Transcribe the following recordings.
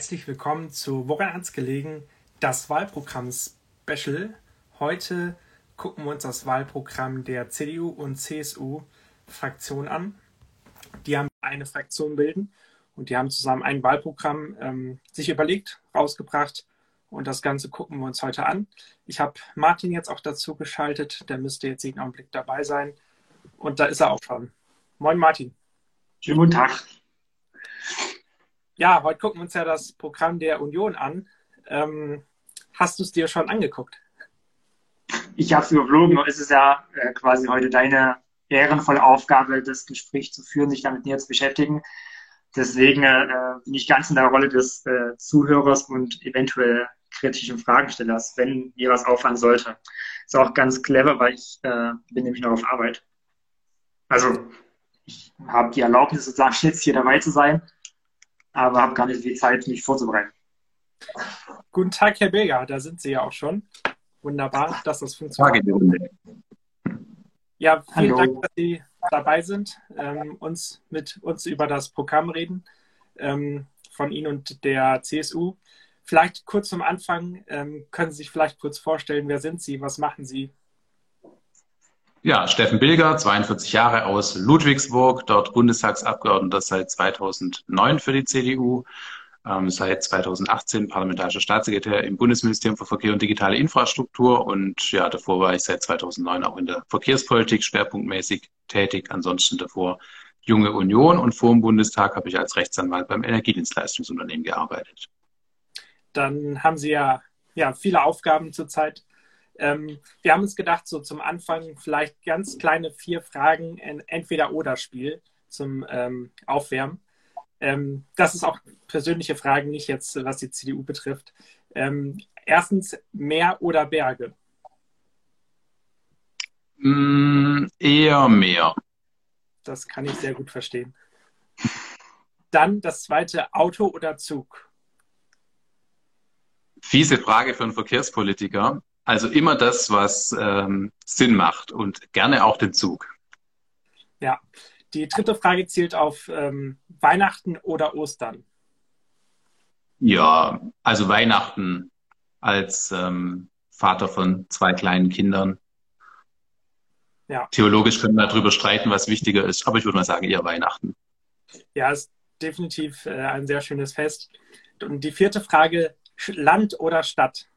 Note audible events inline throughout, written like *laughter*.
Herzlich willkommen zu Woran hat's gelegen? Das Wahlprogramm Special. Heute gucken wir uns das Wahlprogramm der CDU und CSU Fraktion an. Die haben eine Fraktion bilden und die haben zusammen ein Wahlprogramm ähm, sich überlegt, rausgebracht und das Ganze gucken wir uns heute an. Ich habe Martin jetzt auch dazu geschaltet, der müsste jetzt jeden Augenblick dabei sein und da ist er auch schon. Moin Martin. Schönen guten Tag. Ja, heute gucken wir uns ja das Programm der Union an. Ähm, hast du es dir schon angeguckt? Ich habe es überflogen. Es ist ja äh, quasi heute deine ehrenvolle Aufgabe, das Gespräch zu führen, sich damit näher zu beschäftigen. Deswegen äh, bin ich ganz in der Rolle des äh, Zuhörers und eventuell kritischen Fragenstellers, wenn mir was auffallen sollte. Ist auch ganz clever, weil ich äh, bin nämlich noch auf Arbeit. Also ich habe die Erlaubnis, sozusagen *laughs* jetzt hier dabei zu sein aber habe gar nicht viel Zeit, mich vorzubereiten. Guten Tag, Herr Beger, da sind Sie ja auch schon. Wunderbar, dass das funktioniert. Ja, vielen Hallo. Dank, dass Sie dabei sind, ähm, uns mit uns über das Programm reden ähm, von Ihnen und der CSU. Vielleicht kurz zum Anfang, ähm, können Sie sich vielleicht kurz vorstellen, wer sind Sie, was machen Sie? Ja, Steffen Bilger, 42 Jahre aus Ludwigsburg, dort Bundestagsabgeordneter seit 2009 für die CDU, ähm, seit 2018 parlamentarischer Staatssekretär im Bundesministerium für Verkehr und digitale Infrastruktur und ja, davor war ich seit 2009 auch in der Verkehrspolitik schwerpunktmäßig tätig, ansonsten davor Junge Union und vor dem Bundestag habe ich als Rechtsanwalt beim Energiedienstleistungsunternehmen gearbeitet. Dann haben Sie ja, ja viele Aufgaben zurzeit. Ähm, wir haben uns gedacht, so zum Anfang vielleicht ganz kleine vier Fragen, entweder-oder-Spiel zum ähm, Aufwärmen. Ähm, das ist auch persönliche Fragen, nicht jetzt, was die CDU betrifft. Ähm, erstens, Meer oder Berge? Mm, eher Meer. Das kann ich sehr gut verstehen. Dann das zweite, Auto oder Zug? Fiese Frage für einen Verkehrspolitiker. Also immer das, was ähm, Sinn macht und gerne auch den Zug. Ja, die dritte Frage zielt auf ähm, Weihnachten oder Ostern. Ja, also Weihnachten als ähm, Vater von zwei kleinen Kindern. Ja. Theologisch können wir darüber streiten, was wichtiger ist, aber ich würde mal sagen, eher Weihnachten. Ja, ist definitiv äh, ein sehr schönes Fest. Und die vierte Frage, Land oder Stadt?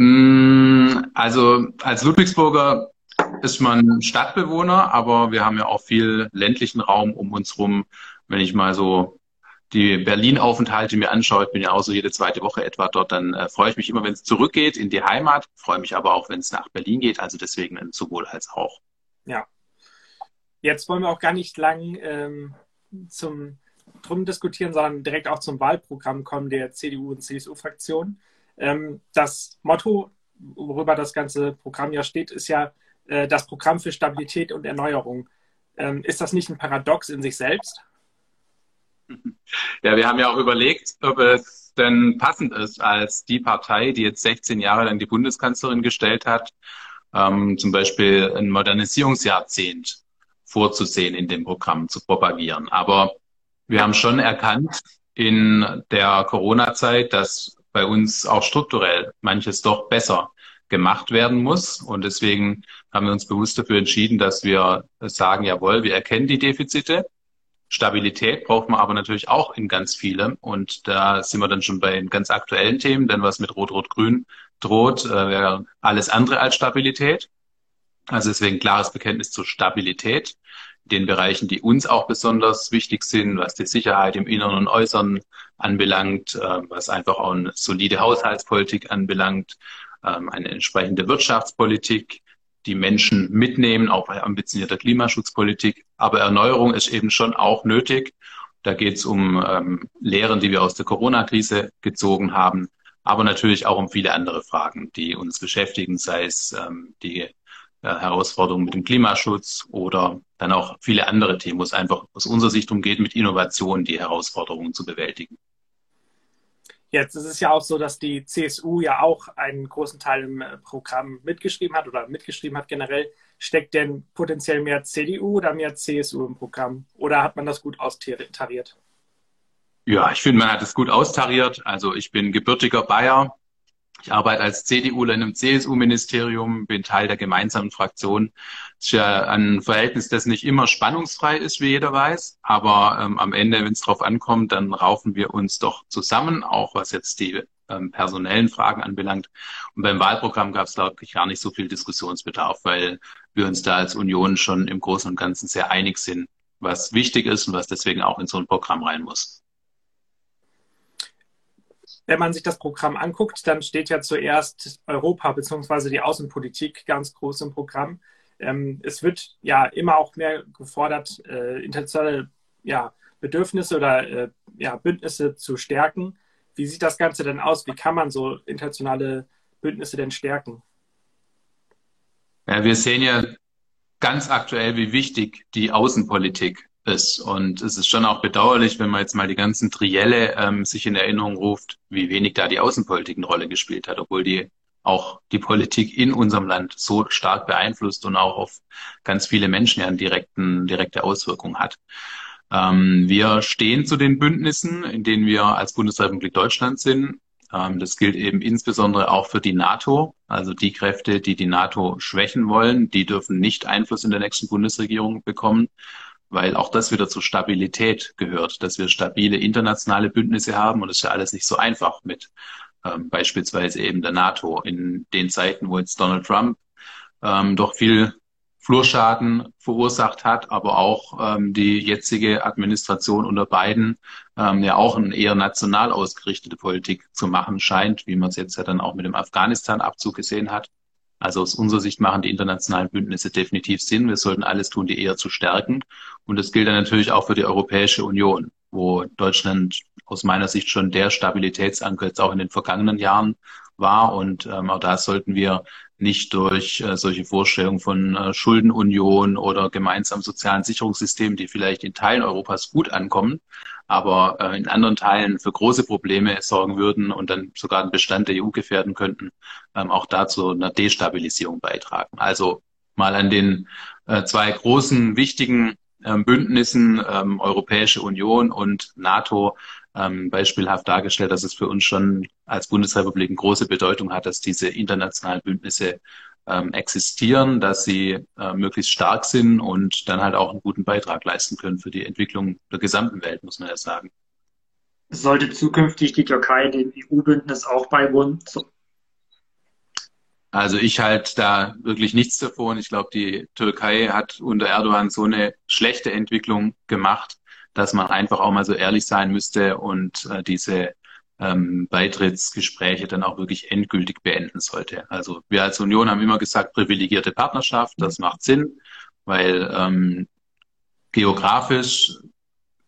Mm, also als Ludwigsburger ist man Stadtbewohner, aber wir haben ja auch viel ländlichen Raum um uns rum. Wenn ich mal so die Berlin-Aufenthalte mir anschaue, ich bin ja auch so jede zweite Woche etwa dort, dann äh, freue ich mich immer, wenn es zurückgeht in die Heimat, freue mich aber auch, wenn es nach Berlin geht. Also deswegen sowohl als auch. Ja. Jetzt wollen wir auch gar nicht lang ähm, zum drum diskutieren, sondern direkt auch zum Wahlprogramm kommen der CDU und CSU-Fraktion. Ähm, das Motto, worüber das ganze Programm ja steht, ist ja äh, das Programm für Stabilität und Erneuerung. Ähm, ist das nicht ein Paradox in sich selbst? Ja, wir haben ja auch überlegt, ob es denn passend ist, als die Partei, die jetzt 16 Jahre lang die Bundeskanzlerin gestellt hat, ähm, zum Beispiel ein Modernisierungsjahrzehnt vorzusehen in dem Programm, zu propagieren. Aber wir haben schon erkannt in der Corona-Zeit, dass bei uns auch strukturell manches doch besser gemacht werden muss. Und deswegen haben wir uns bewusst dafür entschieden, dass wir sagen, jawohl, wir erkennen die Defizite. Stabilität braucht man aber natürlich auch in ganz viele. Und da sind wir dann schon bei ganz aktuellen Themen, denn was mit Rot-Rot-Grün droht, äh, wäre alles andere als Stabilität. Also deswegen klares Bekenntnis zur Stabilität den Bereichen, die uns auch besonders wichtig sind, was die Sicherheit im Inneren und Äußeren anbelangt, äh, was einfach auch eine solide Haushaltspolitik anbelangt, ähm, eine entsprechende Wirtschaftspolitik, die Menschen mitnehmen, auch bei ambitionierter Klimaschutzpolitik. Aber Erneuerung ist eben schon auch nötig. Da geht es um ähm, Lehren, die wir aus der Corona-Krise gezogen haben, aber natürlich auch um viele andere Fragen, die uns beschäftigen, sei es ähm, die Herausforderungen mit dem Klimaschutz oder dann auch viele andere Themen, wo es einfach aus unserer Sicht darum geht, mit Innovation die Herausforderungen zu bewältigen. Jetzt ist es ja auch so, dass die CSU ja auch einen großen Teil im äh, Programm mitgeschrieben hat oder mitgeschrieben hat generell. Steckt denn potenziell mehr CDU oder mehr CSU im Programm? Oder hat man das gut austariert? Ja, ich finde, man hat es gut austariert. Also ich bin gebürtiger Bayer. Ich arbeite als CDUler in einem CSU-Ministerium, bin Teil der gemeinsamen Fraktion. Das ist ja ein Verhältnis, das nicht immer spannungsfrei ist, wie jeder weiß. Aber ähm, am Ende, wenn es drauf ankommt, dann raufen wir uns doch zusammen, auch was jetzt die ähm, personellen Fragen anbelangt. Und beim Wahlprogramm gab es, glaube ich, gar nicht so viel Diskussionsbedarf, weil wir uns da als Union schon im Großen und Ganzen sehr einig sind, was wichtig ist und was deswegen auch in so ein Programm rein muss. Wenn man sich das Programm anguckt, dann steht ja zuerst Europa bzw. die Außenpolitik ganz groß im Programm. Ähm, es wird ja immer auch mehr gefordert, äh, internationale ja, Bedürfnisse oder äh, ja, Bündnisse zu stärken. Wie sieht das Ganze denn aus? Wie kann man so internationale Bündnisse denn stärken? Ja, wir sehen ja ganz aktuell, wie wichtig die Außenpolitik ist. Und es ist schon auch bedauerlich, wenn man jetzt mal die ganzen Trielle ähm, sich in Erinnerung ruft, wie wenig da die Außenpolitik eine Rolle gespielt hat, obwohl die auch die Politik in unserem Land so stark beeinflusst und auch auf ganz viele Menschen ja eine direkten, direkte Auswirkung hat. Ähm, wir stehen zu den Bündnissen, in denen wir als Bundesrepublik Deutschland sind. Ähm, das gilt eben insbesondere auch für die NATO. Also die Kräfte, die die NATO schwächen wollen, die dürfen nicht Einfluss in der nächsten Bundesregierung bekommen weil auch das wieder zur Stabilität gehört, dass wir stabile internationale Bündnisse haben und es ist ja alles nicht so einfach mit ähm, beispielsweise eben der NATO in den Zeiten, wo jetzt Donald Trump ähm, doch viel Flurschaden verursacht hat, aber auch ähm, die jetzige Administration unter Biden ähm, ja auch eine eher national ausgerichtete Politik zu machen scheint, wie man es jetzt ja dann auch mit dem Afghanistan-Abzug gesehen hat. Also aus unserer Sicht machen die internationalen Bündnisse definitiv Sinn. Wir sollten alles tun, die eher zu stärken. Und das gilt dann natürlich auch für die Europäische Union, wo Deutschland aus meiner Sicht schon der Stabilitätsanker jetzt auch in den vergangenen Jahren war. Und ähm, auch da sollten wir nicht durch äh, solche Vorstellungen von äh, Schuldenunion oder gemeinsamen sozialen Sicherungssystemen, die vielleicht in Teilen Europas gut ankommen, aber äh, in anderen Teilen für große Probleme sorgen würden und dann sogar den Bestand der EU gefährden könnten, ähm, auch dazu einer Destabilisierung beitragen. Also mal an den äh, zwei großen wichtigen ähm, Bündnissen ähm, Europäische Union und NATO ähm, beispielhaft dargestellt, dass es für uns schon als Bundesrepublik eine große Bedeutung hat, dass diese internationalen Bündnisse ähm, existieren, dass sie äh, möglichst stark sind und dann halt auch einen guten Beitrag leisten können für die Entwicklung der gesamten Welt, muss man ja sagen. Sollte zukünftig die Türkei dem EU-Bündnis auch beiwohnen? Also ich halte da wirklich nichts davon. Ich glaube, die Türkei hat unter Erdogan so eine schlechte Entwicklung gemacht, dass man einfach auch mal so ehrlich sein müsste und äh, diese ähm, Beitrittsgespräche dann auch wirklich endgültig beenden sollte. Also wir als Union haben immer gesagt, privilegierte Partnerschaft, das macht Sinn, weil ähm, geografisch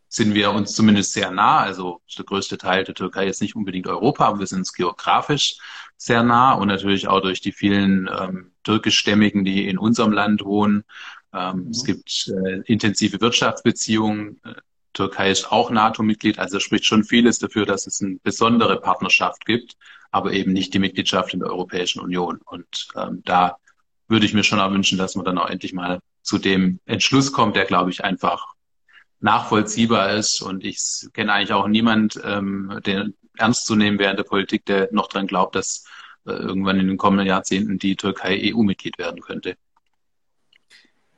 sind wir uns zumindest sehr nah. Also der größte Teil der Türkei ist nicht unbedingt Europa, aber wir sind uns geografisch sehr nah und natürlich auch durch die vielen ähm, türkischstämmigen, die in unserem Land wohnen. Ähm, mhm. Es gibt äh, intensive Wirtschaftsbeziehungen. Türkei ist auch NATO-Mitglied, also spricht schon vieles dafür, dass es eine besondere Partnerschaft gibt, aber eben nicht die Mitgliedschaft in der Europäischen Union. Und ähm, da würde ich mir schon auch wünschen, dass man dann auch endlich mal zu dem Entschluss kommt, der, glaube ich, einfach nachvollziehbar ist. Und ich kenne eigentlich auch niemand, ähm, den ernst zu nehmen während der Politik, der noch dran glaubt, dass äh, irgendwann in den kommenden Jahrzehnten die Türkei EU-Mitglied werden könnte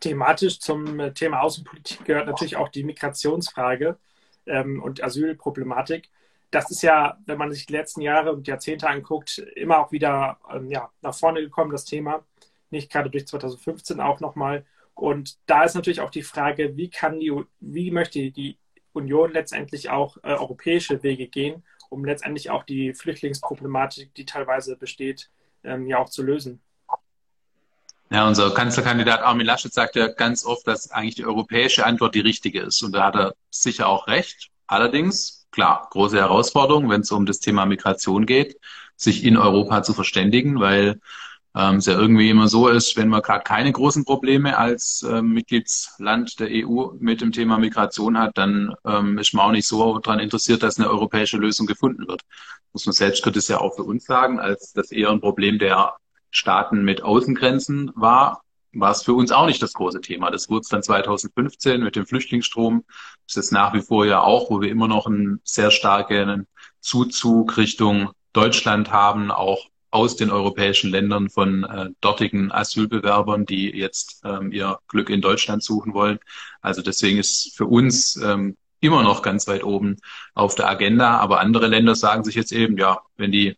thematisch zum äh, Thema Außenpolitik gehört natürlich auch die Migrationsfrage ähm, und Asylproblematik. Das ist ja, wenn man sich die letzten Jahre und Jahrzehnte anguckt, immer auch wieder ähm, ja, nach vorne gekommen, das Thema. Nicht gerade durch 2015 auch nochmal. Und da ist natürlich auch die Frage, wie kann die, wie möchte die Union letztendlich auch äh, europäische Wege gehen, um letztendlich auch die Flüchtlingsproblematik, die teilweise besteht, ähm, ja auch zu lösen. Ja, unser Kanzlerkandidat Armin Laschet sagt ja ganz oft, dass eigentlich die europäische Antwort die richtige ist. Und da hat er sicher auch recht. Allerdings, klar, große Herausforderung, wenn es um das Thema Migration geht, sich in Europa zu verständigen, weil ähm, es ja irgendwie immer so ist, wenn man gerade keine großen Probleme als ähm, Mitgliedsland der EU mit dem Thema Migration hat, dann ähm, ist man auch nicht so daran interessiert, dass eine europäische Lösung gefunden wird. Muss man selbstkritisch ja auch für uns sagen, als das eher ein Problem der Staaten mit Außengrenzen war, war es für uns auch nicht das große Thema. Das wurde es dann 2015 mit dem Flüchtlingsstrom. Das ist nach wie vor ja auch, wo wir immer noch einen sehr starken Zuzug Richtung Deutschland haben, auch aus den europäischen Ländern von äh, dortigen Asylbewerbern, die jetzt ähm, ihr Glück in Deutschland suchen wollen. Also deswegen ist für uns ähm, immer noch ganz weit oben auf der Agenda. Aber andere Länder sagen sich jetzt eben, ja, wenn die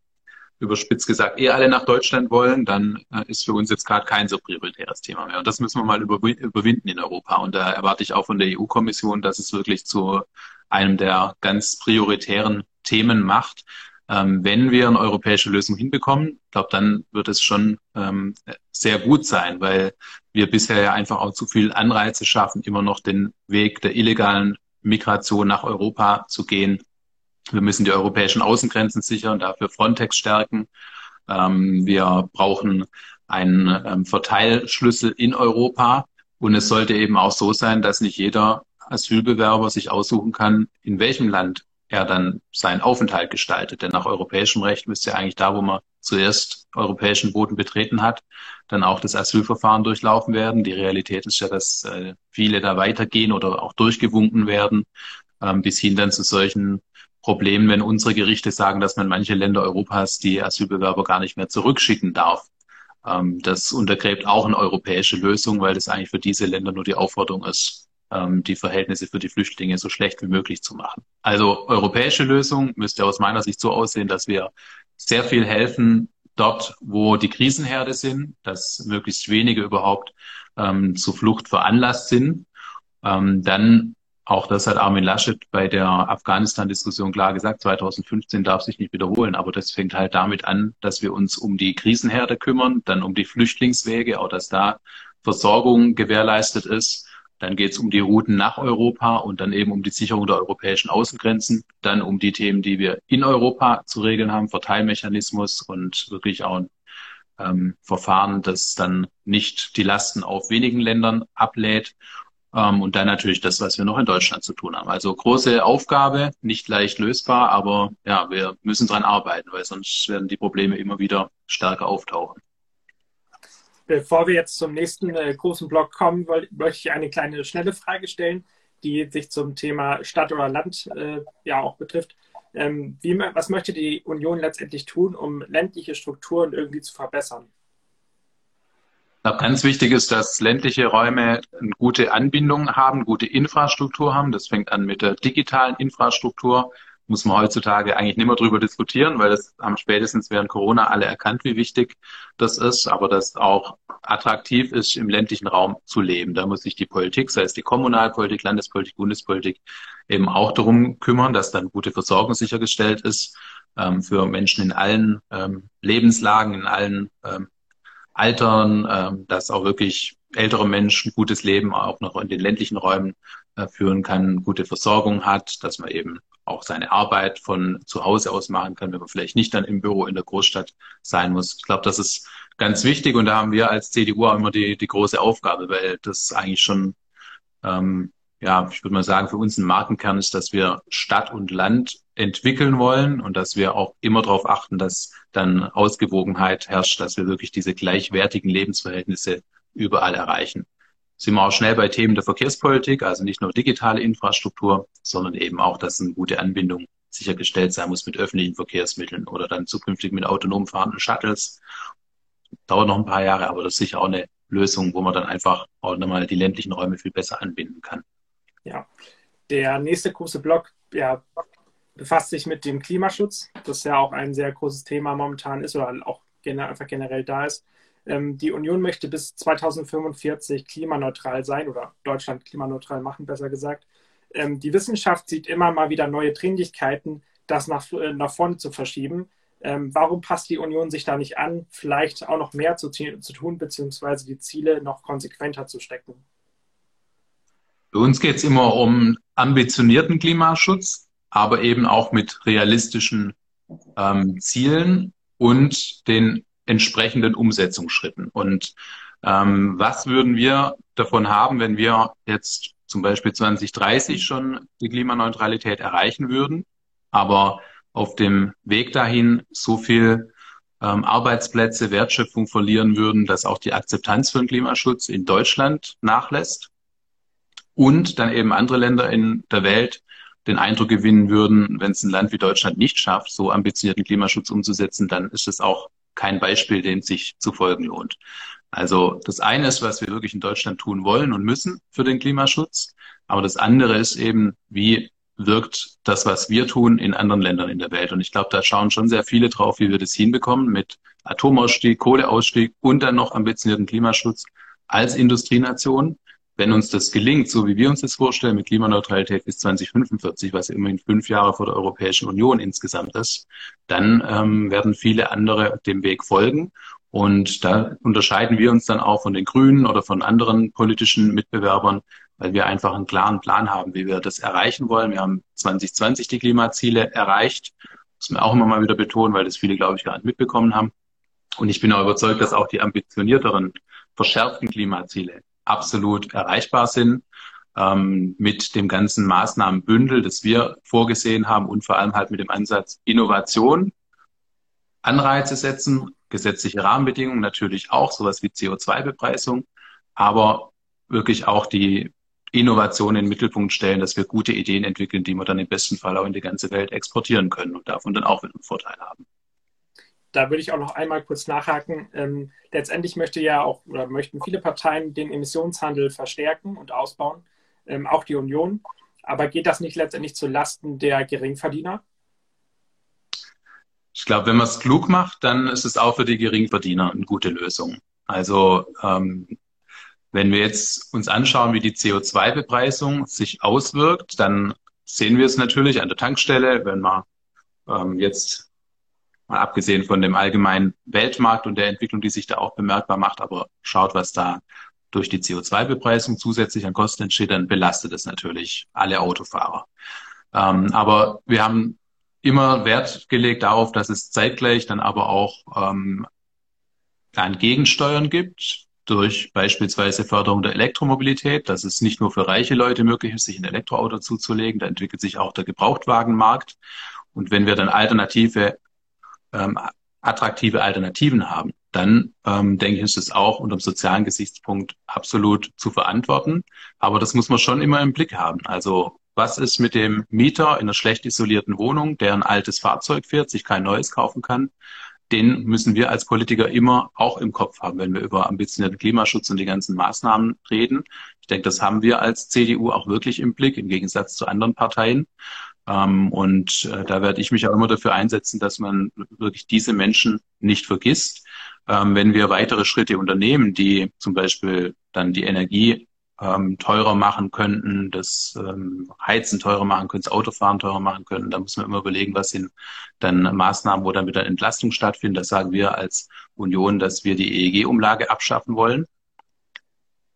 überspitzt gesagt eh alle nach Deutschland wollen, dann äh, ist für uns jetzt gerade kein so prioritäres Thema mehr. Und das müssen wir mal überwinden in Europa. Und da erwarte ich auch von der EU-Kommission, dass es wirklich zu einem der ganz prioritären Themen macht. Ähm, wenn wir eine europäische Lösung hinbekommen, glaube, dann wird es schon ähm, sehr gut sein, weil wir bisher ja einfach auch zu viel Anreize schaffen, immer noch den Weg der illegalen Migration nach Europa zu gehen. Wir müssen die europäischen Außengrenzen sichern, dafür Frontex stärken. Ähm, wir brauchen einen ähm, Verteilschlüssel in Europa. Und es sollte eben auch so sein, dass nicht jeder Asylbewerber sich aussuchen kann, in welchem Land er dann seinen Aufenthalt gestaltet. Denn nach europäischem Recht müsste eigentlich da, wo man zuerst europäischen Boden betreten hat, dann auch das Asylverfahren durchlaufen werden. Die Realität ist ja, dass äh, viele da weitergehen oder auch durchgewunken werden, ähm, bis hin dann zu solchen Problemen, wenn unsere Gerichte sagen, dass man manche Länder Europas die Asylbewerber gar nicht mehr zurückschicken darf. Ähm, das untergräbt auch eine europäische Lösung, weil das eigentlich für diese Länder nur die Aufforderung ist, ähm, die Verhältnisse für die Flüchtlinge so schlecht wie möglich zu machen. Also europäische Lösung müsste aus meiner Sicht so aussehen, dass wir sehr viel helfen dort, wo die Krisenherde sind, dass möglichst wenige überhaupt ähm, zur Flucht veranlasst sind. Ähm, dann auch das hat Armin Laschet bei der Afghanistan-Diskussion klar gesagt, 2015 darf sich nicht wiederholen. Aber das fängt halt damit an, dass wir uns um die Krisenherde kümmern, dann um die Flüchtlingswege, auch dass da Versorgung gewährleistet ist. Dann geht es um die Routen nach Europa und dann eben um die Sicherung der europäischen Außengrenzen. Dann um die Themen, die wir in Europa zu regeln haben, Verteilmechanismus und wirklich auch ein ähm, Verfahren, das dann nicht die Lasten auf wenigen Ländern ablädt. Ähm, und dann natürlich das, was wir noch in Deutschland zu tun haben. Also große Aufgabe, nicht leicht lösbar, aber ja, wir müssen dran arbeiten, weil sonst werden die Probleme immer wieder stärker auftauchen. Bevor wir jetzt zum nächsten äh, großen Block kommen, möchte ich eine kleine schnelle Frage stellen, die sich zum Thema Stadt oder Land äh, ja auch betrifft. Ähm, wie, was möchte die Union letztendlich tun, um ländliche Strukturen irgendwie zu verbessern? Glaube, ganz wichtig ist, dass ländliche Räume eine gute Anbindung haben, gute Infrastruktur haben. Das fängt an mit der digitalen Infrastruktur muss man heutzutage eigentlich nicht mehr drüber diskutieren, weil das haben spätestens während Corona alle erkannt, wie wichtig das ist, aber das auch attraktiv ist, im ländlichen Raum zu leben. Da muss sich die Politik, sei es die Kommunalpolitik, Landespolitik, Bundespolitik, eben auch darum kümmern, dass dann gute Versorgung sichergestellt ist ähm, für Menschen in allen ähm, Lebenslagen, in allen ähm, Altern, ähm, dass auch wirklich ältere Menschen gutes Leben auch noch in den ländlichen Räumen äh, führen kann, gute Versorgung hat, dass man eben auch seine Arbeit von zu Hause aus machen kann, wenn man vielleicht nicht dann im Büro in der Großstadt sein muss. Ich glaube, das ist ganz wichtig und da haben wir als CDU auch immer die, die große Aufgabe, weil das eigentlich schon, ähm, ja, ich würde mal sagen, für uns ein Markenkern ist, dass wir Stadt und Land entwickeln wollen und dass wir auch immer darauf achten, dass dann Ausgewogenheit herrscht, dass wir wirklich diese gleichwertigen Lebensverhältnisse überall erreichen sind wir auch schnell bei Themen der Verkehrspolitik, also nicht nur digitale Infrastruktur, sondern eben auch, dass eine gute Anbindung sichergestellt sein muss mit öffentlichen Verkehrsmitteln oder dann zukünftig mit autonom fahrenden Shuttles. Dauert noch ein paar Jahre, aber das ist sicher auch eine Lösung, wo man dann einfach auch nochmal die ländlichen Räume viel besser anbinden kann. Ja, der nächste große Block ja, befasst sich mit dem Klimaschutz, das ja auch ein sehr großes Thema momentan ist oder auch einfach generell da ist. Ähm, die Union möchte bis 2045 klimaneutral sein oder Deutschland klimaneutral machen, besser gesagt. Ähm, die Wissenschaft sieht immer mal wieder neue Dringlichkeiten, das nach, äh, nach vorne zu verschieben. Ähm, warum passt die Union sich da nicht an, vielleicht auch noch mehr zu, zu tun, beziehungsweise die Ziele noch konsequenter zu stecken? Für uns geht es immer um ambitionierten Klimaschutz, aber eben auch mit realistischen ähm, Zielen und den entsprechenden Umsetzungsschritten. Und ähm, was würden wir davon haben, wenn wir jetzt zum Beispiel 2030 schon die Klimaneutralität erreichen würden, aber auf dem Weg dahin so viel ähm, Arbeitsplätze, Wertschöpfung verlieren würden, dass auch die Akzeptanz für den Klimaschutz in Deutschland nachlässt und dann eben andere Länder in der Welt den Eindruck gewinnen würden, wenn es ein Land wie Deutschland nicht schafft, so ambitionierten Klimaschutz umzusetzen, dann ist es auch kein Beispiel, dem sich zu folgen lohnt. Also das eine ist, was wir wirklich in Deutschland tun wollen und müssen für den Klimaschutz. Aber das andere ist eben, wie wirkt das, was wir tun, in anderen Ländern in der Welt. Und ich glaube, da schauen schon sehr viele drauf, wie wir das hinbekommen mit Atomausstieg, Kohleausstieg und dann noch ambitionierten Klimaschutz als Industrienation. Wenn uns das gelingt, so wie wir uns das vorstellen, mit Klimaneutralität bis 2045, was immerhin fünf Jahre vor der Europäischen Union insgesamt ist, dann ähm, werden viele andere dem Weg folgen. Und da unterscheiden wir uns dann auch von den Grünen oder von anderen politischen Mitbewerbern, weil wir einfach einen klaren Plan haben, wie wir das erreichen wollen. Wir haben 2020 die Klimaziele erreicht. Müssen wir auch immer mal wieder betonen, weil das viele, glaube ich, gar nicht mitbekommen haben. Und ich bin auch überzeugt, dass auch die ambitionierteren, verschärften Klimaziele absolut erreichbar sind. Ähm, mit dem ganzen Maßnahmenbündel, das wir vorgesehen haben und vor allem halt mit dem Ansatz Innovation, Anreize setzen, gesetzliche Rahmenbedingungen natürlich auch, sowas wie CO2-Bepreisung, aber wirklich auch die Innovation in den Mittelpunkt stellen, dass wir gute Ideen entwickeln, die wir dann im besten Fall auch in die ganze Welt exportieren können und davon dann auch einen Vorteil haben. Da würde ich auch noch einmal kurz nachhaken. Ähm, letztendlich möchte ja auch oder möchten viele Parteien den Emissionshandel verstärken und ausbauen, ähm, auch die Union. Aber geht das nicht letztendlich zu Lasten der Geringverdiener? Ich glaube, wenn man es klug macht, dann ist es auch für die Geringverdiener eine gute Lösung. Also ähm, wenn wir jetzt uns anschauen, wie die CO2-Bepreisung sich auswirkt, dann sehen wir es natürlich an der Tankstelle, wenn man ähm, jetzt mal abgesehen von dem allgemeinen Weltmarkt und der Entwicklung, die sich da auch bemerkbar macht, aber schaut, was da durch die CO2-Bepreisung zusätzlich an Kosten entsteht, dann belastet es natürlich alle Autofahrer. Ähm, aber wir haben immer Wert gelegt darauf, dass es zeitgleich dann aber auch ähm, ein Gegensteuern gibt, durch beispielsweise Förderung der Elektromobilität, dass es nicht nur für reiche Leute möglich ist, sich ein Elektroauto zuzulegen, da entwickelt sich auch der Gebrauchtwagenmarkt. Und wenn wir dann alternative, ähm, attraktive Alternativen haben, dann ähm, denke ich, ist es auch unter dem sozialen Gesichtspunkt absolut zu verantworten. Aber das muss man schon immer im Blick haben. Also was ist mit dem Mieter in einer schlecht isolierten Wohnung, der ein altes Fahrzeug fährt, sich kein neues kaufen kann? den müssen wir als Politiker immer auch im Kopf haben, wenn wir über ambitionierten Klimaschutz und die ganzen Maßnahmen reden. Ich denke, das haben wir als CDU auch wirklich im Blick, im Gegensatz zu anderen Parteien. Ähm, und äh, da werde ich mich auch immer dafür einsetzen, dass man wirklich diese Menschen nicht vergisst. Ähm, wenn wir weitere Schritte unternehmen, die zum Beispiel dann die Energie ähm, teurer machen könnten, das ähm, Heizen teurer machen können, das Autofahren teurer machen können. Da muss man immer überlegen, was sind dann Maßnahmen, wo dann wieder Entlastung stattfindet. Das sagen wir als Union, dass wir die EEG-Umlage abschaffen wollen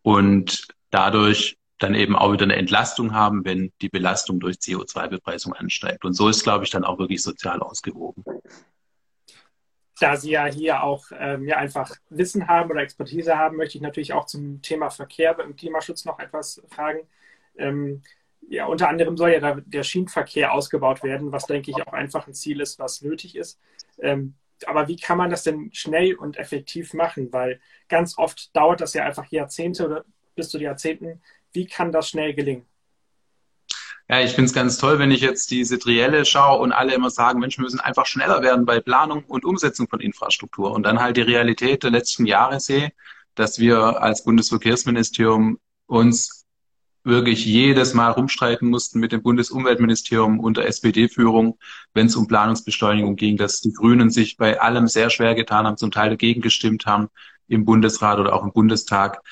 und dadurch dann eben auch wieder eine Entlastung haben, wenn die Belastung durch CO2-Bepreisung ansteigt. Und so ist, glaube ich, dann auch wirklich sozial ausgewogen da Sie ja hier auch ähm, ja, einfach Wissen haben oder Expertise haben, möchte ich natürlich auch zum Thema Verkehr im Klimaschutz noch etwas fragen. Ähm, ja, unter anderem soll ja der Schienenverkehr ausgebaut werden, was denke ich auch einfach ein Ziel ist, was nötig ist. Ähm, aber wie kann man das denn schnell und effektiv machen? Weil ganz oft dauert das ja einfach Jahrzehnte oder bis zu Jahrzehnten. Wie kann das schnell gelingen? Ja, ich finde es ganz toll, wenn ich jetzt diese Trielle schaue und alle immer sagen, Mensch, wir müssen einfach schneller werden bei Planung und Umsetzung von Infrastruktur. Und dann halt die Realität der letzten Jahre sehe, dass wir als Bundesverkehrsministerium uns wirklich jedes Mal rumstreiten mussten mit dem Bundesumweltministerium unter SPD-Führung, wenn es um Planungsbeschleunigung ging, dass die Grünen sich bei allem sehr schwer getan haben, zum Teil dagegen gestimmt haben im Bundesrat oder auch im Bundestag.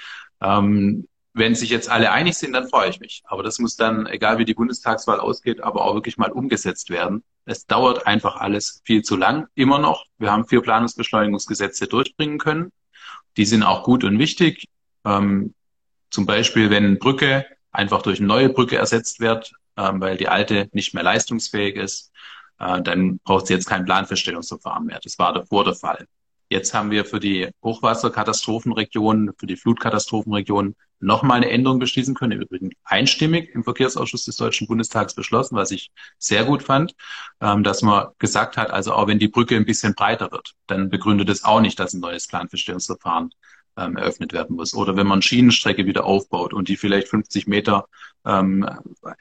Ähm, wenn sich jetzt alle einig sind, dann freue ich mich. Aber das muss dann, egal wie die Bundestagswahl ausgeht, aber auch wirklich mal umgesetzt werden. Es dauert einfach alles viel zu lang, immer noch. Wir haben vier Planungsbeschleunigungsgesetze durchbringen können. Die sind auch gut und wichtig. Ähm, zum Beispiel, wenn Brücke einfach durch eine neue Brücke ersetzt wird, ähm, weil die alte nicht mehr leistungsfähig ist, äh, dann braucht sie jetzt kein Planfeststellungsverfahren mehr. Das war davor der Fall. Jetzt haben wir für die Hochwasserkatastrophenregion, für die Flutkatastrophenregion nochmal eine Änderung beschließen können. Im Übrigen einstimmig im Verkehrsausschuss des Deutschen Bundestags beschlossen, was ich sehr gut fand, ähm, dass man gesagt hat, also auch wenn die Brücke ein bisschen breiter wird, dann begründet es auch nicht, dass ein neues Planfeststellungsverfahren ähm, eröffnet werden muss. Oder wenn man Schienenstrecke wieder aufbaut und die vielleicht 50 Meter ähm, an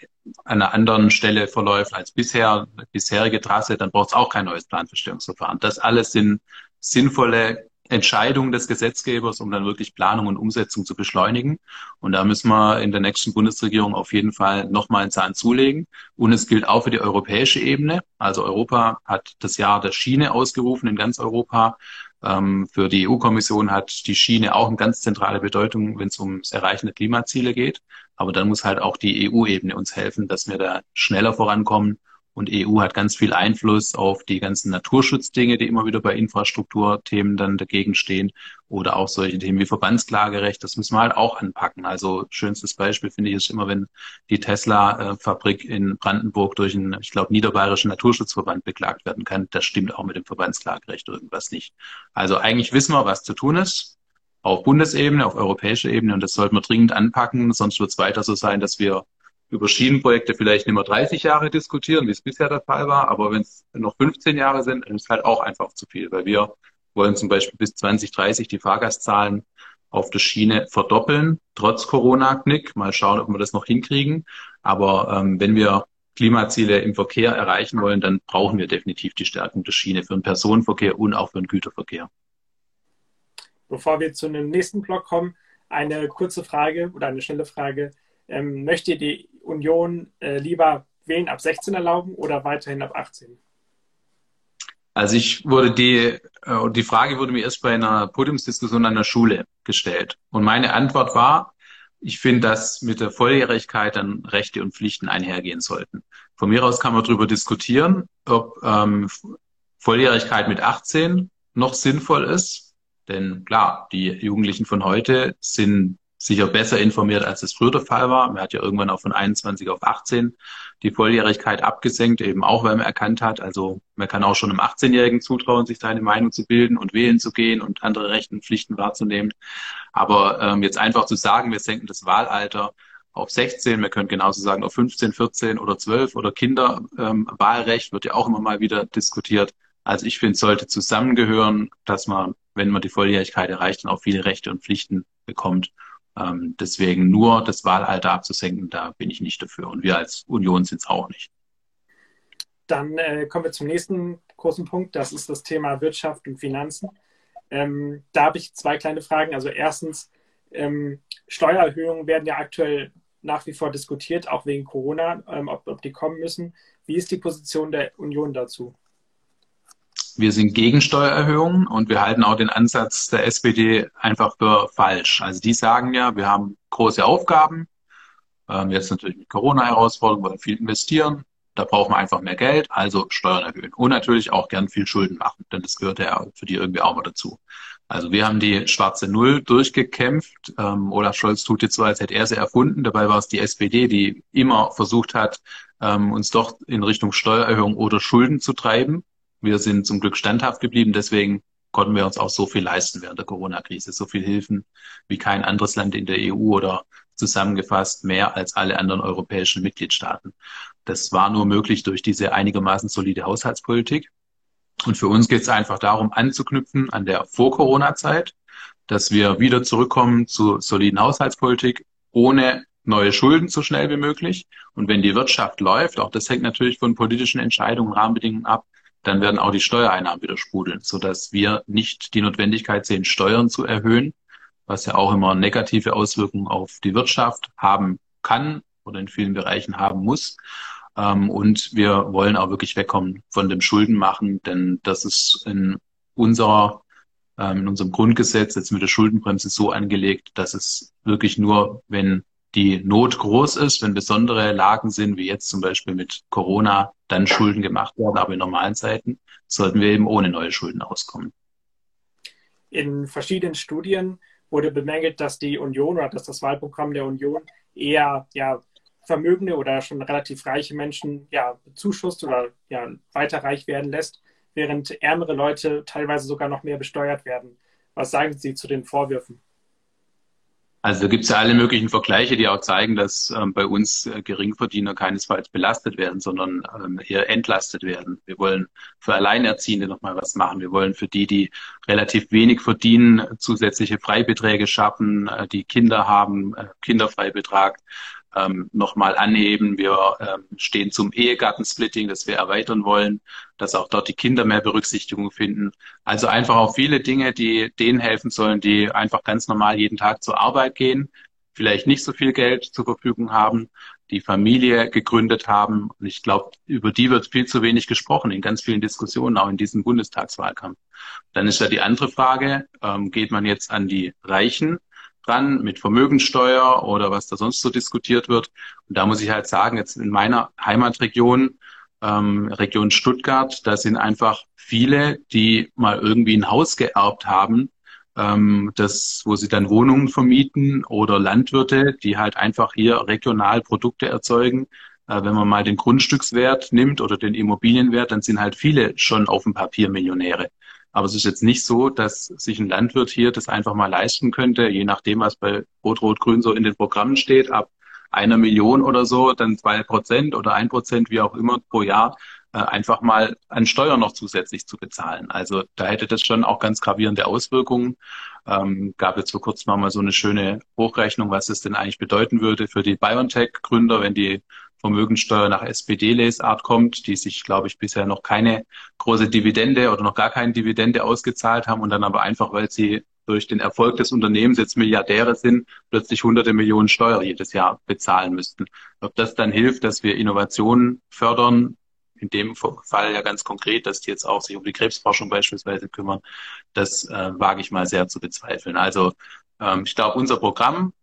einer anderen Stelle verläuft als bisher, bisherige Trasse, dann braucht es auch kein neues Planfeststellungsverfahren. Das alles sind sinnvolle Entscheidung des Gesetzgebers, um dann wirklich Planung und Umsetzung zu beschleunigen. Und da müssen wir in der nächsten Bundesregierung auf jeden Fall nochmal einen Zahn zulegen. Und es gilt auch für die europäische Ebene. Also Europa hat das Jahr der Schiene ausgerufen in ganz Europa. Ähm, für die EU-Kommission hat die Schiene auch eine ganz zentrale Bedeutung, wenn es ums Erreichen der Klimaziele geht. Aber dann muss halt auch die EU-Ebene uns helfen, dass wir da schneller vorankommen und EU hat ganz viel Einfluss auf die ganzen Naturschutzdinge, die immer wieder bei Infrastrukturthemen dann dagegen stehen. Oder auch solche Themen wie Verbandsklagerecht. Das müssen wir halt auch anpacken. Also schönstes Beispiel finde ich ist immer, wenn die Tesla-Fabrik in Brandenburg durch einen, ich glaube, niederbayerischen Naturschutzverband beklagt werden kann. Das stimmt auch mit dem Verbandsklagerecht irgendwas nicht. Also eigentlich wissen wir, was zu tun ist auf Bundesebene, auf europäischer Ebene und das sollten wir dringend anpacken, sonst wird es weiter so sein, dass wir über Schienenprojekte vielleicht nicht mehr 30 Jahre diskutieren, wie es bisher der Fall war, aber wenn es noch 15 Jahre sind, dann ist es halt auch einfach zu viel, weil wir wollen zum Beispiel bis 2030 die Fahrgastzahlen auf der Schiene verdoppeln, trotz Corona-Knick. Mal schauen, ob wir das noch hinkriegen. Aber ähm, wenn wir Klimaziele im Verkehr erreichen wollen, dann brauchen wir definitiv die Stärkung der Schiene für den Personenverkehr und auch für den Güterverkehr. Bevor wir zu einem nächsten Block kommen, eine kurze Frage oder eine schnelle Frage. Ähm, möchte die Union äh, lieber wählen ab 16 erlauben oder weiterhin ab 18? Also ich wurde die, äh, die Frage wurde mir erst bei einer Podiumsdiskussion an der Schule gestellt. Und meine Antwort war, ich finde, dass mit der Volljährigkeit dann Rechte und Pflichten einhergehen sollten. Von mir aus kann man darüber diskutieren, ob ähm, Volljährigkeit mit 18 noch sinnvoll ist. Denn klar, die Jugendlichen von heute sind sicher besser informiert, als es früher der Fall war. Man hat ja irgendwann auch von 21 auf 18 die Volljährigkeit abgesenkt, eben auch, weil man erkannt hat, also man kann auch schon einem 18-Jährigen zutrauen, sich seine Meinung zu bilden und wählen zu gehen und andere Rechte und Pflichten wahrzunehmen. Aber ähm, jetzt einfach zu sagen, wir senken das Wahlalter auf 16, wir können genauso sagen auf 15, 14 oder 12 oder Kinderwahlrecht ähm, wird ja auch immer mal wieder diskutiert. Also ich finde, sollte zusammengehören, dass man, wenn man die Volljährigkeit erreicht, dann auch viele Rechte und Pflichten bekommt. Ähm, deswegen nur das Wahlalter abzusenken, da bin ich nicht dafür. Und wir als Union sind es auch nicht. Dann äh, kommen wir zum nächsten großen Punkt. Das ist das Thema Wirtschaft und Finanzen. Ähm, da habe ich zwei kleine Fragen. Also erstens, ähm, Steuererhöhungen werden ja aktuell nach wie vor diskutiert, auch wegen Corona, ähm, ob, ob die kommen müssen. Wie ist die Position der Union dazu? Wir sind gegen Steuererhöhungen und wir halten auch den Ansatz der SPD einfach für falsch. Also die sagen ja, wir haben große Aufgaben, ähm, jetzt natürlich mit Corona-Herausforderungen, wollen viel investieren, da brauchen wir einfach mehr Geld, also Steuern erhöhen und natürlich auch gern viel Schulden machen, denn das gehört ja für die irgendwie auch mal dazu. Also wir haben die schwarze Null durchgekämpft. Ähm, Olaf Scholz tut jetzt so, als hätte er sie erfunden. Dabei war es die SPD, die immer versucht hat, ähm, uns doch in Richtung Steuererhöhung oder Schulden zu treiben. Wir sind zum Glück standhaft geblieben, deswegen konnten wir uns auch so viel leisten während der Corona-Krise, so viel Hilfen wie kein anderes Land in der EU oder zusammengefasst mehr als alle anderen europäischen Mitgliedstaaten. Das war nur möglich durch diese einigermaßen solide Haushaltspolitik. Und für uns geht es einfach darum, anzuknüpfen an der Vor-Corona-Zeit, dass wir wieder zurückkommen zu soliden Haushaltspolitik ohne neue Schulden so schnell wie möglich. Und wenn die Wirtschaft läuft, auch das hängt natürlich von politischen Entscheidungen, Rahmenbedingungen ab, dann werden auch die Steuereinnahmen wieder sprudeln, sodass wir nicht die Notwendigkeit sehen, Steuern zu erhöhen, was ja auch immer negative Auswirkungen auf die Wirtschaft haben kann oder in vielen Bereichen haben muss. Ähm, und wir wollen auch wirklich wegkommen von dem Schuldenmachen, denn das ist in unserer ähm, in unserem Grundgesetz jetzt mit der Schuldenbremse so angelegt, dass es wirklich nur, wenn die Not groß ist, wenn besondere Lagen sind, wie jetzt zum Beispiel mit Corona, dann Schulden gemacht werden. Aber in normalen Zeiten sollten wir eben ohne neue Schulden auskommen. In verschiedenen Studien wurde bemängelt, dass die Union oder dass das Wahlprogramm der Union eher ja, vermögende oder schon relativ reiche Menschen ja, bezuschusst oder ja, weiter reich werden lässt. während ärmere Leute teilweise sogar noch mehr besteuert werden. Was sagen Sie zu den Vorwürfen? Also da gibt es ja alle möglichen Vergleiche, die auch zeigen, dass ähm, bei uns äh, Geringverdiener keinesfalls belastet werden, sondern ähm, eher entlastet werden. Wir wollen für Alleinerziehende nochmal was machen. Wir wollen für die, die relativ wenig verdienen, zusätzliche Freibeträge schaffen, äh, die Kinder haben, äh, Kinderfreibetrag ähm, nochmal anheben. Wir ähm, stehen zum Ehegattensplitting, das wir erweitern wollen, dass auch dort die Kinder mehr Berücksichtigung finden. Also einfach auch viele Dinge, die denen helfen sollen, die einfach ganz normal jeden Tag zur Arbeit gehen, vielleicht nicht so viel Geld zur Verfügung haben, die Familie gegründet haben. Und ich glaube, über die wird viel zu wenig gesprochen in ganz vielen Diskussionen, auch in diesem Bundestagswahlkampf. Dann ist ja die andere Frage, ähm, geht man jetzt an die Reichen dran mit Vermögensteuer oder was da sonst so diskutiert wird. Und da muss ich halt sagen, jetzt in meiner Heimatregion, ähm, Region Stuttgart, da sind einfach viele, die mal irgendwie ein Haus geerbt haben, ähm, das, wo sie dann Wohnungen vermieten oder Landwirte, die halt einfach hier regional Produkte erzeugen. Äh, wenn man mal den Grundstückswert nimmt oder den Immobilienwert, dann sind halt viele schon auf dem Papier Millionäre. Aber es ist jetzt nicht so, dass sich ein Landwirt hier das einfach mal leisten könnte, je nachdem, was bei Rot-Rot-Grün so in den Programmen steht, ab einer Million oder so, dann zwei Prozent oder ein Prozent, wie auch immer pro Jahr, äh, einfach mal an Steuern noch zusätzlich zu bezahlen. Also da hätte das schon auch ganz gravierende Auswirkungen. Ähm, gab jetzt vor kurzem mal so eine schöne Hochrechnung, was es denn eigentlich bedeuten würde für die BioNTech-Gründer, wenn die Vermögensteuer nach SPD-Lesart kommt, die sich, glaube ich, bisher noch keine große Dividende oder noch gar keine Dividende ausgezahlt haben und dann aber einfach, weil sie durch den Erfolg des Unternehmens jetzt Milliardäre sind, plötzlich hunderte Millionen Steuer jedes Jahr bezahlen müssten. Ob das dann hilft, dass wir Innovationen fördern, in dem Fall ja ganz konkret, dass die jetzt auch sich um die Krebsforschung beispielsweise kümmern, das äh, wage ich mal sehr zu bezweifeln. Also ähm, ich glaube, unser Programm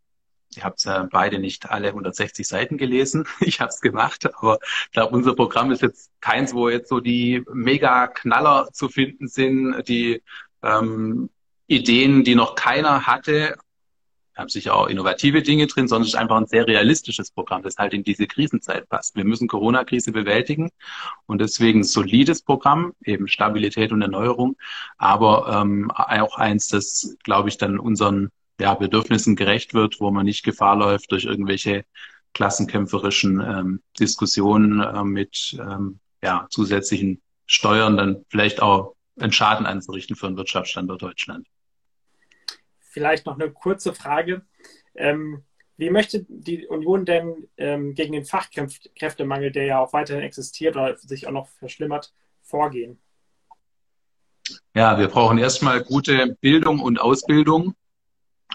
Ihr habt ja beide nicht alle 160 Seiten gelesen. *laughs* Ich habe es gemacht, aber ich glaube, unser Programm ist jetzt keins, wo jetzt so die Mega-Knaller zu finden sind, die ähm, Ideen, die noch keiner hatte. Wir haben sicher auch innovative Dinge drin, sondern es ist einfach ein sehr realistisches Programm, das halt in diese Krisenzeit passt. Wir müssen Corona-Krise bewältigen und deswegen solides Programm, eben Stabilität und Erneuerung, aber ähm, auch eins, das, glaube ich, dann unseren ja, Bedürfnissen gerecht wird, wo man nicht Gefahr läuft durch irgendwelche klassenkämpferischen ähm, Diskussionen äh, mit ähm, ja, zusätzlichen Steuern dann vielleicht auch einen Schaden anzurichten für den Wirtschaftsstandort Deutschland. Vielleicht noch eine kurze Frage. Ähm, wie möchte die Union denn ähm, gegen den Fachkräftemangel, der ja auch weiterhin existiert oder sich auch noch verschlimmert, vorgehen? Ja, wir brauchen erstmal gute Bildung und Ausbildung.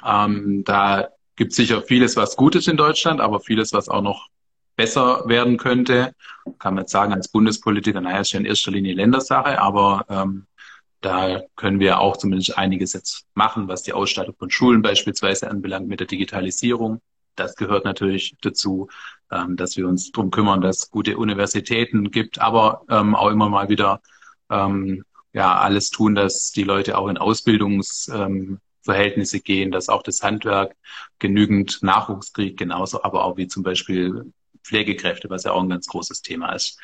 Ähm, da gibt es sicher vieles, was gut ist in Deutschland, aber vieles, was auch noch besser werden könnte. Kann man jetzt sagen, als Bundespolitiker, naja, ist ja in erster Linie Ländersache, aber ähm, da können wir auch zumindest einiges jetzt machen, was die Ausstattung von Schulen beispielsweise anbelangt mit der Digitalisierung. Das gehört natürlich dazu, ähm, dass wir uns darum kümmern, dass es gute Universitäten gibt, aber ähm, auch immer mal wieder ähm, ja alles tun, dass die Leute auch in Ausbildungs ähm, Verhältnisse gehen, dass auch das Handwerk genügend Nachwuchs kriegt, genauso aber auch wie zum Beispiel Pflegekräfte, was ja auch ein ganz großes Thema ist.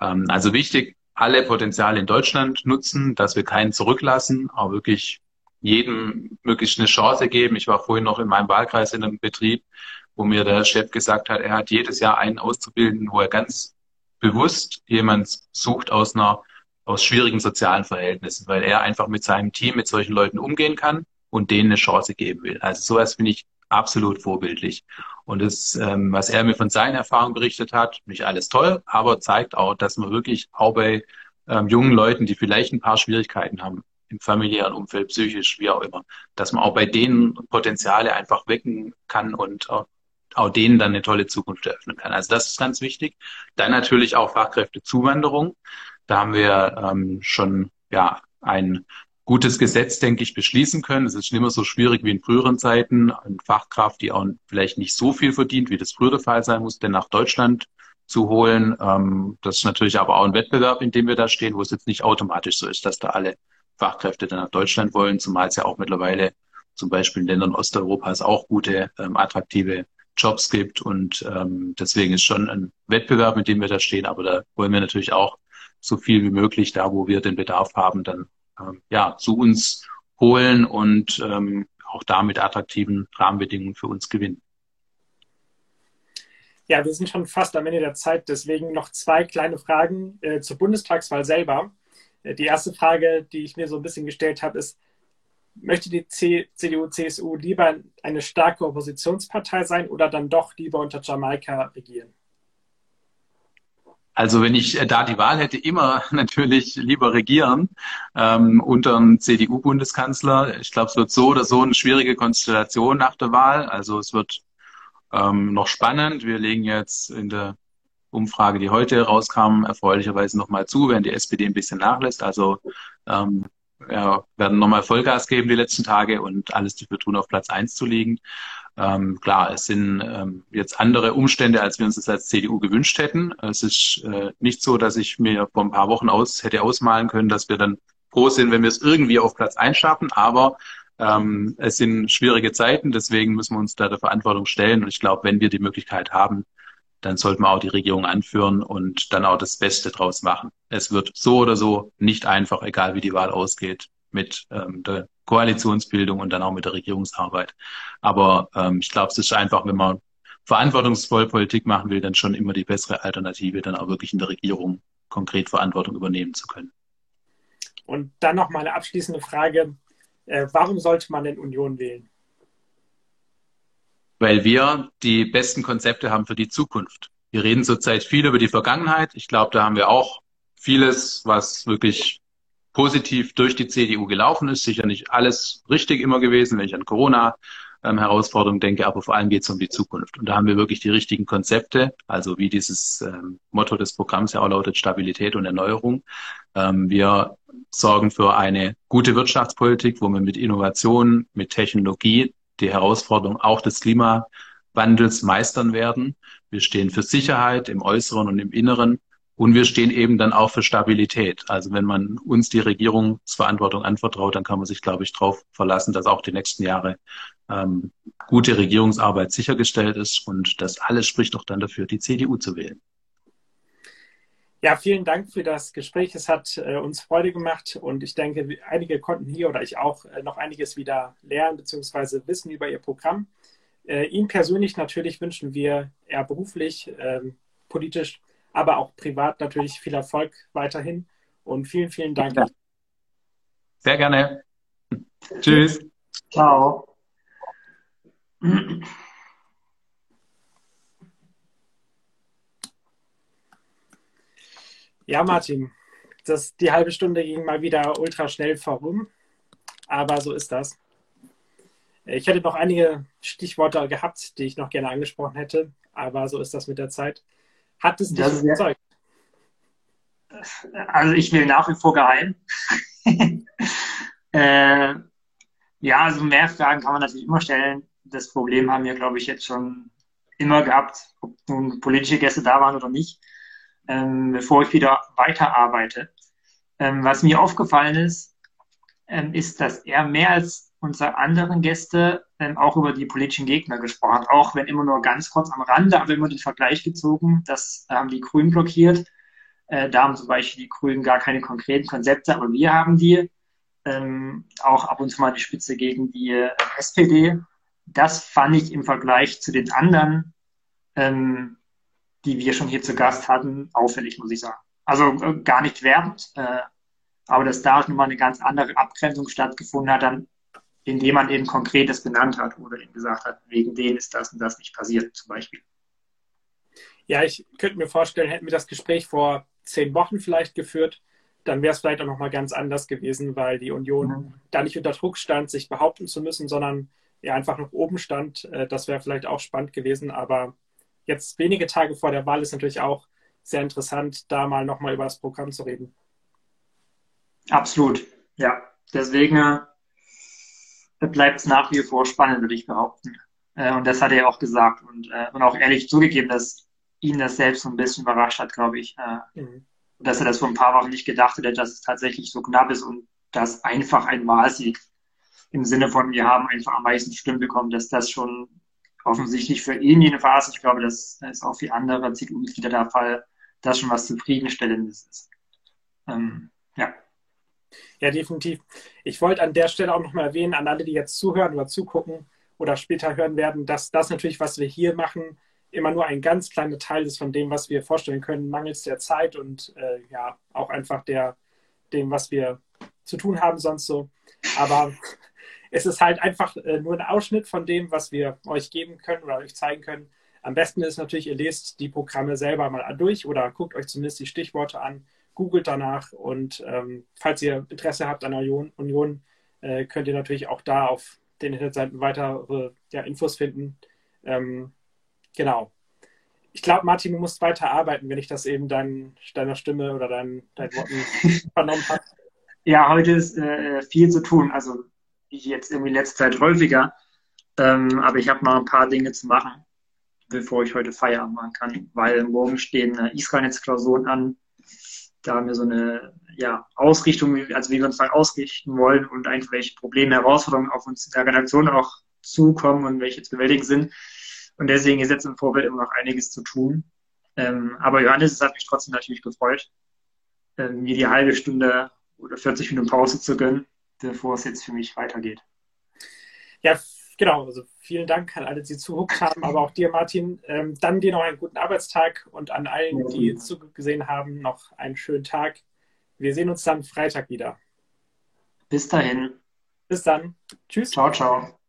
Ähm, also wichtig, alle Potenziale in Deutschland nutzen, dass wir keinen zurücklassen, auch wirklich jedem möglichst eine Chance geben. Ich war vorhin noch in meinem Wahlkreis in einem Betrieb, wo mir der Chef gesagt hat, er hat jedes Jahr einen auszubilden, wo er ganz bewusst jemand sucht aus einer aus schwierigen sozialen Verhältnissen, weil er einfach mit seinem Team mit solchen Leuten umgehen kann und denen eine Chance geben will. Also sowas finde ich absolut vorbildlich. Und das, ähm, was er mir von seinen Erfahrungen berichtet hat, nicht alles toll, aber zeigt auch, dass man wirklich auch bei ähm, jungen Leuten, die vielleicht ein paar Schwierigkeiten haben, im familiären Umfeld, psychisch, wie auch immer, dass man auch bei denen Potenziale einfach wecken kann und auch, auch denen dann eine tolle Zukunft eröffnen kann. Also das ist ganz wichtig. Dann natürlich auch Fachkräftezuwanderung. Da haben wir ähm, schon ja ein gutes Gesetz, denke ich, beschließen können. Es ist nicht mehr so schwierig wie in früheren Zeiten, eine Fachkraft, die auch vielleicht nicht so viel verdient, wie das früher der Fall sein musste, nach Deutschland zu holen. Ähm, das ist natürlich aber auch ein Wettbewerb, in dem wir da stehen, wo es jetzt nicht automatisch so ist, dass da alle Fachkräfte dann nach Deutschland wollen, zumal es ja auch mittlerweile zum Beispiel in Ländern Osteuropas auch gute, ähm, attraktive Jobs gibt. Und ähm, deswegen ist schon ein Wettbewerb, mit dem wir da stehen. Aber da wollen wir natürlich auch so viel wie möglich da, wo wir den Bedarf haben, dann ja zu uns holen und ähm, auch damit attraktiven Rahmenbedingungen für uns gewinnen. Ja, wir sind schon fast am Ende der Zeit, deswegen noch zwei kleine Fragen äh, zur Bundestagswahl selber. Äh, die erste Frage, die ich mir so ein bisschen gestellt habe, ist, möchte die CDU, CSU lieber eine starke Oppositionspartei sein oder dann doch lieber unter Jamaika regieren? Also wenn ich äh, da die Wahl hätte, immer *laughs* natürlich lieber regieren ähm, unter einem CDU-Bundeskanzler. Ich glaube, es wird so oder so eine schwierige Konstellation nach der Wahl. Also es wird ähm, noch spannend. Wir legen jetzt in der Umfrage, die heute rauskam, erfreulicherweise nochmal zu, während die SPD ein bisschen nachlässt. Also ähm, ja, werden nochmal Vollgas geben die letzten Tage und alles dafür tun, auf Platz eins zu liegen. Ähm, klar, es sind ähm, jetzt andere Umstände, als wir uns das als CDU gewünscht hätten. Es ist äh, nicht so, dass ich mir vor ein paar Wochen aus hätte ausmalen können, dass wir dann froh sind, wenn wir es irgendwie auf Platz eins schaffen. Aber ähm, es sind schwierige Zeiten, deswegen müssen wir uns da der Verantwortung stellen. Und ich glaube, wenn wir die Möglichkeit haben, dann sollten wir auch die Regierung anführen und dann auch das Beste draus machen. Es wird so oder so nicht einfach, egal wie die Wahl ausgeht, mit ähm, der Koalitionsbildung und dann auch mit der Regierungsarbeit. Aber ähm, ich glaube, es ist einfach, wenn man verantwortungsvoll Politik machen will, dann schon immer die bessere Alternative, dann auch wirklich in der Regierung konkret Verantwortung übernehmen zu können. Und dann noch mal eine abschließende Frage. Äh, warum sollte man denn Union wählen? Weil wir die besten Konzepte haben für die Zukunft. Wir reden zurzeit viel über die Vergangenheit. Ich glaube, da haben wir auch vieles, was wirklich positiv durch die CDU gelaufen ist. Sicher nicht alles richtig immer gewesen, wenn ich an Corona ähm, denke, aber vor allem geht es um die Zukunft. Und da haben wir wirklich die richtigen Konzepte, also wie dieses ähm, Motto des Programms ja auch lautet, Stabilität und Erneuerung. Ähm, wir sorgen für eine gute Wirtschaftspolitik, wo wir mit Innovation, mit Technologie die Herausforderung auch des Klimawandels meistern werden. Wir stehen für Sicherheit im Äußeren und im Inneren. Und wir stehen eben dann auch für Stabilität. Also wenn man uns die Regierungsverantwortung anvertraut, dann kann man sich, glaube ich, darauf verlassen, dass auch die nächsten Jahre ähm, gute Regierungsarbeit sichergestellt ist. Und das alles spricht doch dann dafür, die CDU zu wählen. Ja, vielen Dank für das Gespräch. Es hat äh, uns Freude gemacht und ich denke, einige konnten hier oder ich auch äh, noch einiges wieder lernen bzw. wissen über Ihr Programm. Äh, Ihnen persönlich natürlich wünschen wir eher beruflich, ähm, politisch, aber auch privat natürlich viel Erfolg weiterhin und vielen, vielen Dank. Sehr gerne. Tschüss. Ciao. Ja, Martin, das, die halbe Stunde ging mal wieder ultra schnell vorum, aber so ist das. Ich hätte noch einige Stichworte gehabt, die ich noch gerne angesprochen hätte, aber so ist das mit der Zeit. Hat es dich überzeugt? Also ich will nach wie vor geheim. *laughs* äh, ja, also mehr Fragen kann man natürlich immer stellen. Das Problem haben wir, glaube ich, jetzt schon immer gehabt, ob nun politische Gäste da waren oder nicht ähm, bevor ich wieder weiterarbeite. Ähm, was mir aufgefallen ist, ähm, ist, dass er mehr als unsere anderen Gäste ähm, auch über die politischen Gegner gesprochen hat, auch wenn immer nur ganz kurz am Rande, aber immer den Vergleich gezogen, das haben die Grünen blockiert. Äh, da haben zum Beispiel die Grünen gar keine konkreten Konzepte, aber wir haben die. Ähm, auch ab und zu mal die Spitze gegen die äh, SPD. Das fand ich im Vergleich zu den anderen ähm, die wir schon hier zu Gast hatten, auffällig, muss ich sagen. Also äh, gar nicht wertend, äh, aber dass da nun mal eine ganz andere Abgrenzung stattgefunden hat, dann, indem man eben Konkretes benannt hat oder eben gesagt hat, wegen denen ist das und das nicht passiert, zum Beispiel. Ja, ich könnte mir vorstellen, hätten wir das Gespräch vor zehn Wochen vielleicht geführt, dann wäre es vielleicht auch nochmal ganz anders gewesen, weil die Union mhm. da nicht unter Druck stand, sich behaupten zu müssen, sondern ja einfach noch oben stand. Äh, das wäre vielleicht auch spannend gewesen, aber jetzt wenige Tage vor der Wahl ist natürlich auch sehr interessant, da mal nochmal über das Programm zu reden. Absolut, ja. Deswegen äh, bleibt es nach wie vor spannend, würde ich behaupten. Äh, und das hat er auch gesagt und, äh, und auch ehrlich zugegeben, dass ihn das selbst so ein bisschen überrascht hat, glaube ich. Mhm. Dass er das vor ein paar Wochen nicht gedacht hätte, dass es tatsächlich so knapp ist und dass einfach ein Wahlsieg im Sinne von, wir haben einfach am meisten Stimmen bekommen, dass das schon offensichtlich für ihn jedenfalls, ich glaube, das ist auch für andere CDU-Mitglieder der Fall, dass schon was Zufriedenstellendes ist. ähm, ja. Ja, definitiv. Ich wollte an der Stelle auch nochmal erwähnen, an alle, die jetzt zuhören oder zugucken oder später hören werden, dass das natürlich, was wir hier machen, immer nur ein ganz kleiner Teil ist von dem, was wir vorstellen können, mangels der Zeit und äh, ja, auch einfach der, dem, was wir zu tun haben sonst so. Aber es ist halt einfach äh, nur ein Ausschnitt von dem, was wir euch geben können oder euch zeigen können. Am besten ist natürlich, ihr lest die Programme selber mal durch oder guckt euch zumindest die Stichworte an, googelt danach und ähm, falls ihr Interesse habt an der Union, Union äh, könnt ihr natürlich auch da auf den Internetseiten weitere ja, Infos finden. Ähm, genau. Ich glaube, Martin, du musst weiter arbeiten, wenn ich das eben dein, deiner Stimme oder dein, deinen Worten *laughs* vernommen habe. Ja, heute ist äh, viel zu tun. Also jetzt irgendwie in letzter Zeit häufiger. Ähm, aber ich habe noch ein paar Dinge zu machen, bevor ich heute Feierabend machen kann, weil morgen stehen äh, Israel-Netz-Klausuren an. Da haben wir so eine ja, Ausrichtung, also wie wir uns da ausrichten wollen und eigentlich welche Probleme, Herausforderungen auf uns in der Redaktion auch zukommen und welche zu bewältigen sind. Und deswegen ist jetzt im Vorfeld immer noch einiges zu tun. Ähm, aber Johannes, es hat mich trotzdem natürlich gefreut, ähm, mir die halbe Stunde oder 40 Minuten Pause zu gönnen, bevor es jetzt für mich weitergeht. Ja, genau. Also vielen Dank an alle, die zugeguckt haben, aber auch dir, Martin. Ähm, dann dir noch einen guten Arbeitstag und an allen, die zugesehen haben, noch einen schönen Tag. Wir sehen uns dann Freitag wieder. Bis dahin. Bis dann. Tschüss. Ciao, ciao.